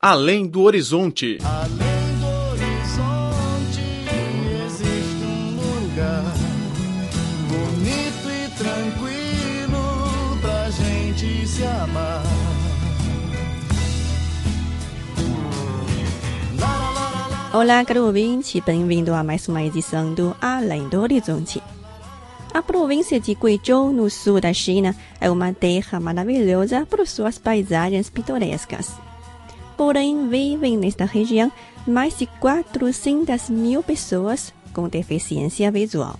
Além do horizonte. Além do horizonte existe um lugar bonito e tranquilo pra gente se amar. Olá, caro ouvinte, bem-vindo a mais uma edição do Além do Horizonte. A província de Guizhou, no sul da China, é uma terra maravilhosa por suas paisagens pitorescas. Porém, vivem nesta região mais de 400 mil pessoas com deficiência visual.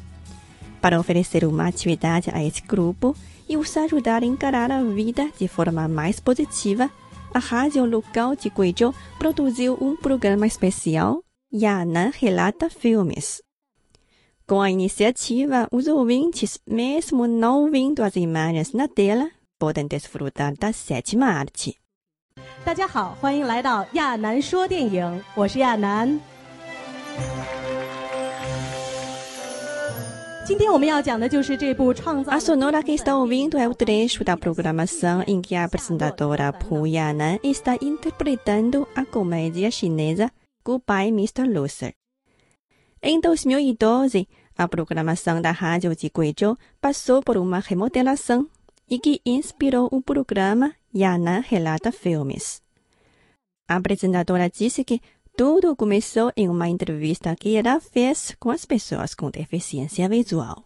Para oferecer uma atividade a esse grupo e os ajudar a encarar a vida de forma mais positiva, a rádio local de Guizhou produziu um programa especial, Yanan Relata Filmes. Com a iniciativa, os ouvintes, mesmo não vendo as imagens na tela, podem desfrutar da sétima arte. 大家好，欢迎来到亚楠说电影，我是亚楠。今天我们要讲的就是这部创造 A sonora que está ouvindo é o trecho da programação em que a apresentadora Pu Yanan está interpretando a comédia chinesa Goodbye Mr. Loser. Em 2012, a programação da rádio de Guizhou passou por uma remodelação e que inspirou o programa Yanan Relata Filmes. A apresentadora disse que tudo começou em uma entrevista que ela fez com as pessoas com deficiência visual.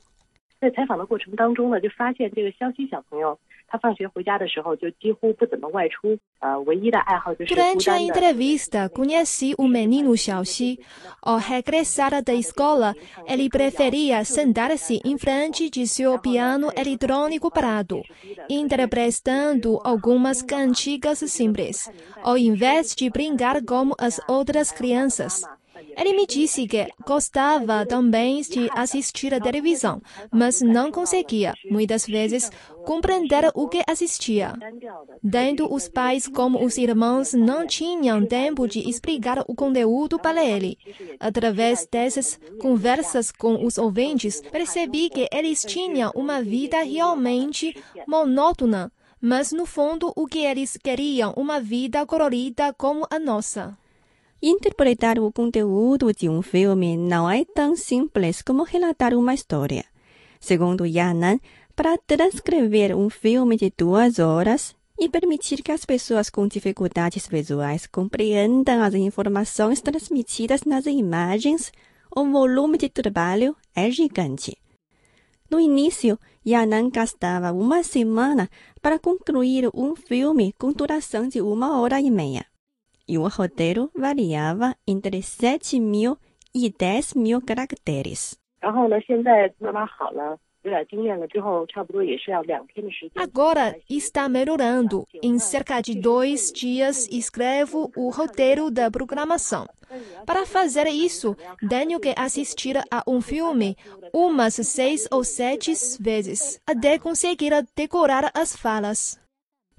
在采访的过程当中呢，就发现这个湘西小朋友， 他放学回家的时候就几乎不怎么外出，呃，唯一的爱好就是孤 Durante a 单的。 entrevista, conheci o menino Xiaoxi. Ao regressar da escola, ele preferia sentar-se em frente de seu piano eletrônico parado, interpretando algumas cantigas simples, ao invés de brincar como as outras crianças. Ele me disse que gostava também de assistir a televisão, mas não conseguia, muitas vezes, compreender o que assistia. Tanto os pais como os irmãos não tinham tempo de explicar o conteúdo para ele. Através dessas conversas com os ouvintes, percebi que eles tinham uma vida realmente monótona, mas no fundo o que eles queriam uma vida colorida como a nossa. Interpretar o conteúdo de um filme não é tão simples como relatar uma história. Segundo Yanan, para transcrever um filme de duas horas e permitir que as pessoas com dificuldades visuais compreendam as informações transmitidas nas imagens, o volume de trabalho é gigante. No início, Yanan gastava uma semana para concluir um filme com duração de uma hora e meia e o roteiro variava entre 7 mil e 10 mil caracteres. Agora está melhorando. Em cerca de dois dias escrevo o roteiro da programação. Para fazer isso, tenho que assistir a um filme umas seis ou sete vezes, até conseguir decorar as falas.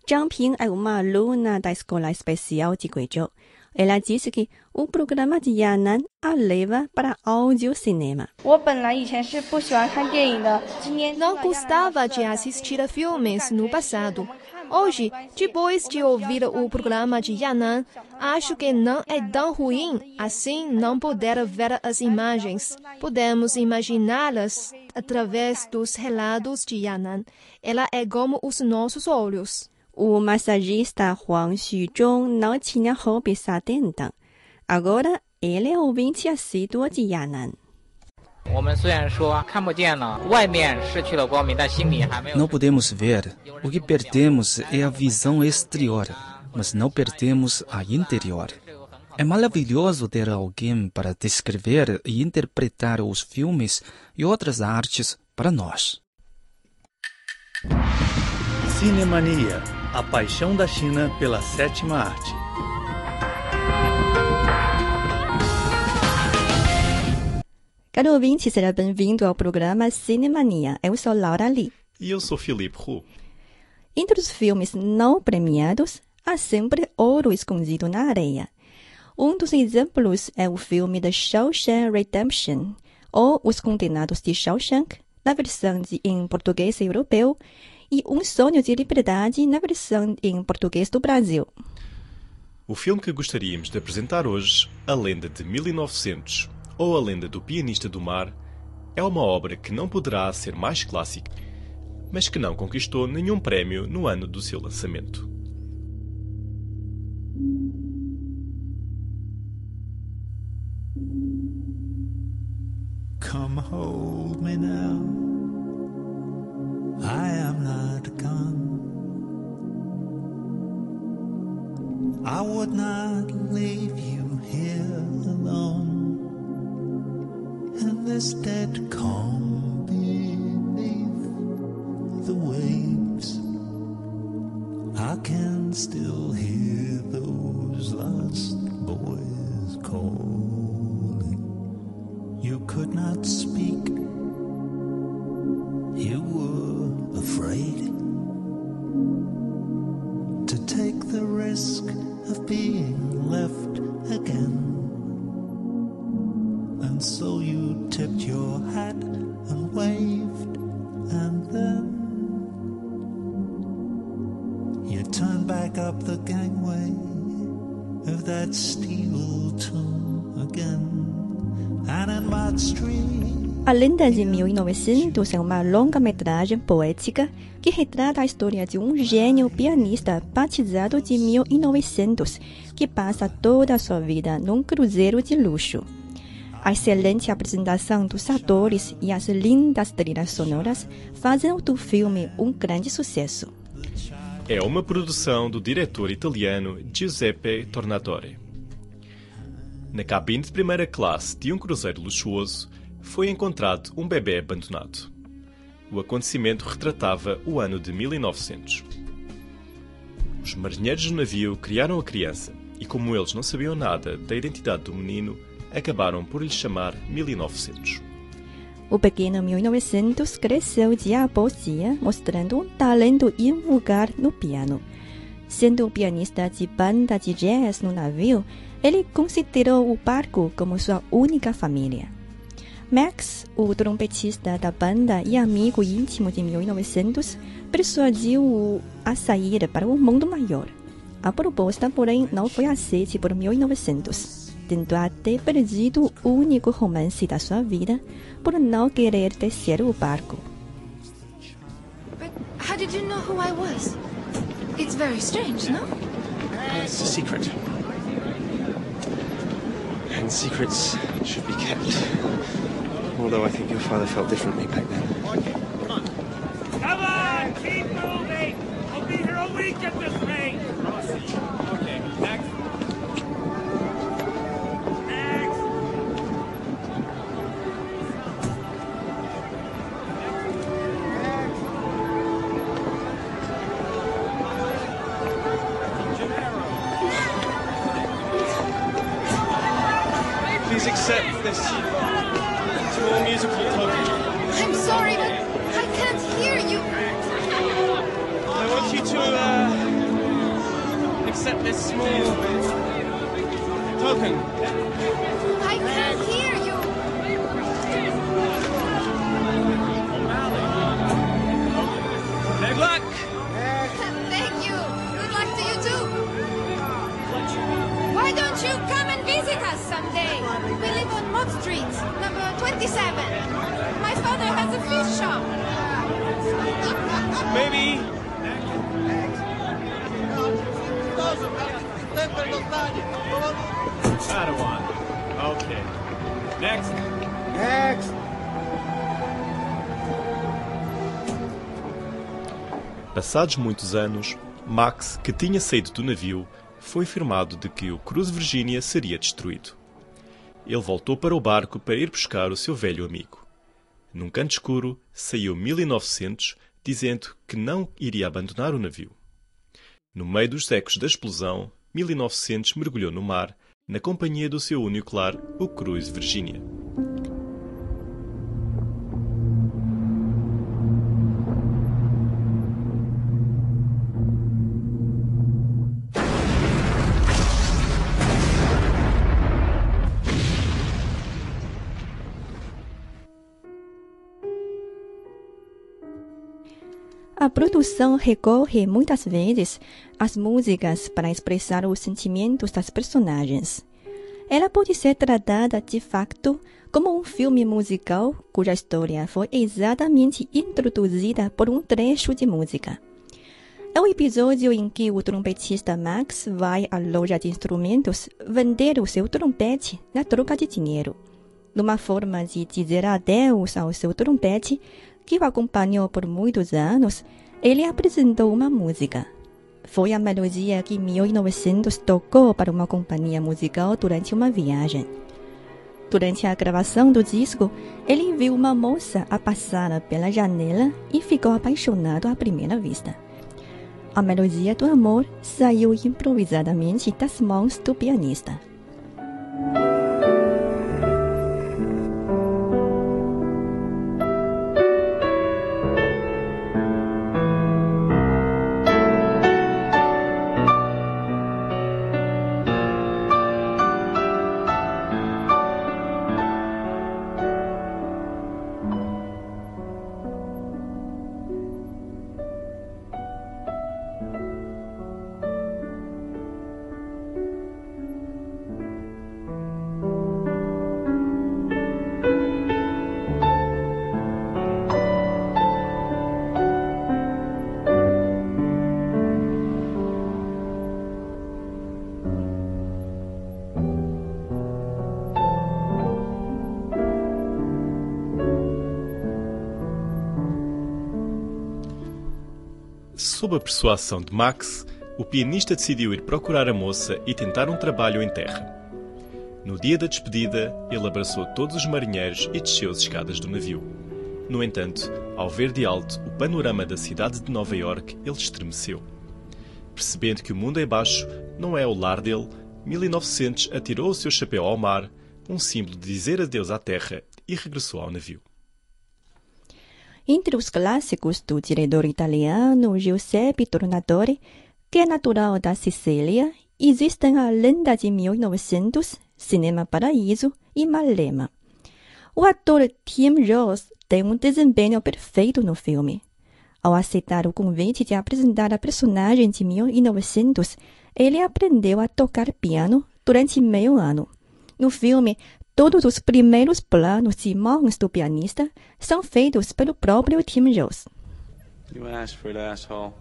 Jumping é uma aluna da Escola Especial de Guizhou. Ela disse que o programa de Yanan a leva para áudio cinema. Não gostava de assistir a filmes no passado. Hoje, depois de ouvir o programa de Yanan, acho que não é tão ruim assim não poder ver as imagens. Podemos imaginá-las através dos relatos de Yanan. Ela é como os nossos olhos o massagista Huang Xuzhong não tinha hobby satenta. Agora, ele é ouvinte assíduo de Yanan. Não podemos ver. O que perdemos é a visão exterior, mas não perdemos a interior. É maravilhoso ter alguém para descrever e interpretar os filmes e outras artes para nós. Cinemania a paixão da China pela sétima arte. Caro ouvinte, seja bem-vindo ao programa Cinemania. Eu sou Laura Lee. E eu sou Felipe Hu. Entre os filmes não premiados, há sempre ouro escondido na areia. Um dos exemplos é o filme The Shawshank Redemption, ou Os Condenados de Shawshank, na versão de, em português europeu, e Um Sonho de Liberdade, na versão em português do Brasil. O filme que gostaríamos de apresentar hoje, A Lenda de 1900 ou A Lenda do Pianista do Mar, é uma obra que não poderá ser mais clássica, mas que não conquistou nenhum prémio no ano do seu lançamento. Come hold me now. I am not gone. I would not leave you here alone in this dead calm beneath the waves. I can still your hat and waved, and then you turned back up the gangway of that steel tomb again. And in Street. A Lenda de 1900 é uma longa-metragem poética que retrata a história de um gênio pianista batizado de 1900 que passa toda a sua vida num cruzeiro de luxo. A excelente apresentação dos atores e as lindas trilhas sonoras fazem do filme um grande sucesso. É uma produção do diretor italiano Giuseppe Tornatore. Na cabine de primeira classe de um cruzeiro luxuoso, foi encontrado um bebê abandonado. O acontecimento retratava o ano de 1900. Os marinheiros do navio criaram a criança e, como eles não sabiam nada da identidade do menino, acabaram por lhe chamar 1900. O pequeno 1900 cresceu dia após dia, mostrando um talento invulgar no piano. Sendo pianista de banda de jazz no navio, ele considerou o barco como sua única família. Max, o trompetista da banda e amigo íntimo de 1900, persuadiu-o a sair para o mundo maior. A proposta, porém, não foi aceita por 1900, tendo até perdido o único romance da sua vida por não querer descer o barco. But how did you know who I was? It's very strange, no? It's a secret. And secrets should be kept. Although I think your father felt differently back then. Come on, keep moving. I'll be here a week at this accept this small token. Padawan. Okay. Next. Next. Passados muitos anos, Max, que tinha saído do navio, foi informado de que o Cruz Virginia seria destruído. Ele voltou para o barco para ir buscar o seu velho amigo. Num canto escuro, saiu 1900, dizendo que não iria abandonar o navio. No meio dos ecos da explosão, 1900 mergulhou no mar, na companhia do seu único lar, o Cruz Virginia. A produção recorre muitas vezes às músicas para expressar os sentimentos das personagens. Ela pode ser tratada de facto como um filme musical cuja história foi exatamente introduzida por um trecho de música. É o episódio em que o trompetista Max vai à loja de instrumentos vender o seu trompete na troca de dinheiro. Numa forma de dizer adeus ao seu trompete, que o acompanhou por muitos anos, ele apresentou uma música. Foi a melodia que em 1900 tocou para uma companhia musical durante uma viagem. Durante a gravação do disco, ele viu uma moça a passar pela janela e ficou apaixonado à primeira vista. A melodia do amor saiu improvisadamente das mãos do pianista. Sob a persuasão de Max, o pianista decidiu ir procurar a moça e tentar um trabalho em terra. No dia da despedida, ele abraçou todos os marinheiros e desceu as escadas do navio. No entanto, ao ver de alto o panorama da cidade de Nova York, ele estremeceu. Percebendo que o mundo é baixo não é o lar dele, 1900 atirou o seu chapéu ao mar, um símbolo de dizer adeus à terra, e regressou ao navio. Entre os clássicos do diretor italiano Giuseppe Tornatore, que é natural da Sicília, existem a Lenda de 1900, Cinema Paraíso e Malema. O ator Tim Rose tem um desempenho perfeito no filme. Ao aceitar o convite de apresentar a personagem de 1900, ele aprendeu a tocar piano durante meio ano. No filme, Todos os primeiros planos de mãos do pianista são feitos pelo próprio Tim Rose. You asked for it, asshole.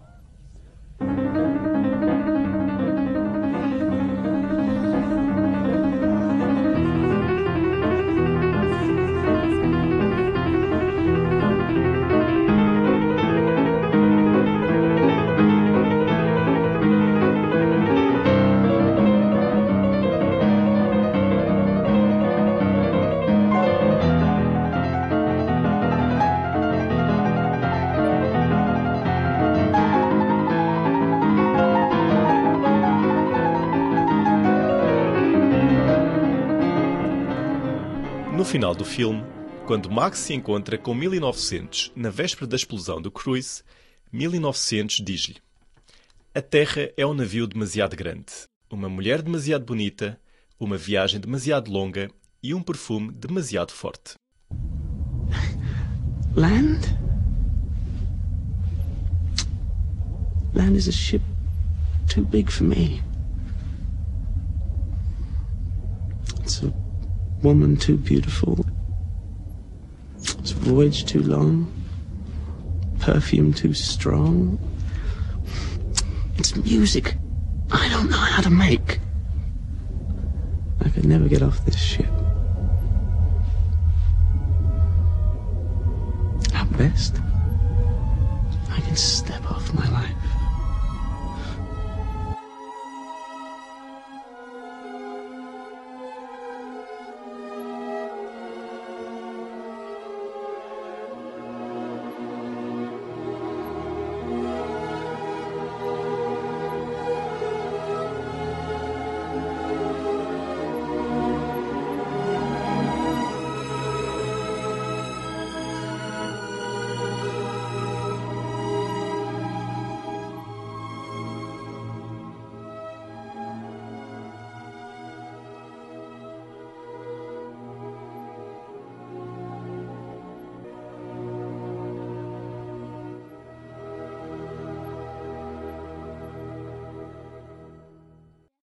No final do filme, quando Max se encontra com 1900 na véspera da explosão do cruise, 1900 diz-lhe: A Terra é um navio demasiado grande, uma mulher demasiado bonita, uma viagem demasiado longa e um perfume demasiado forte. Land? Land is a ship too big for me. It's a woman too beautiful. Voyage too long. Perfume too strong. It's music I don't know how to make. I could never get off this ship. At best,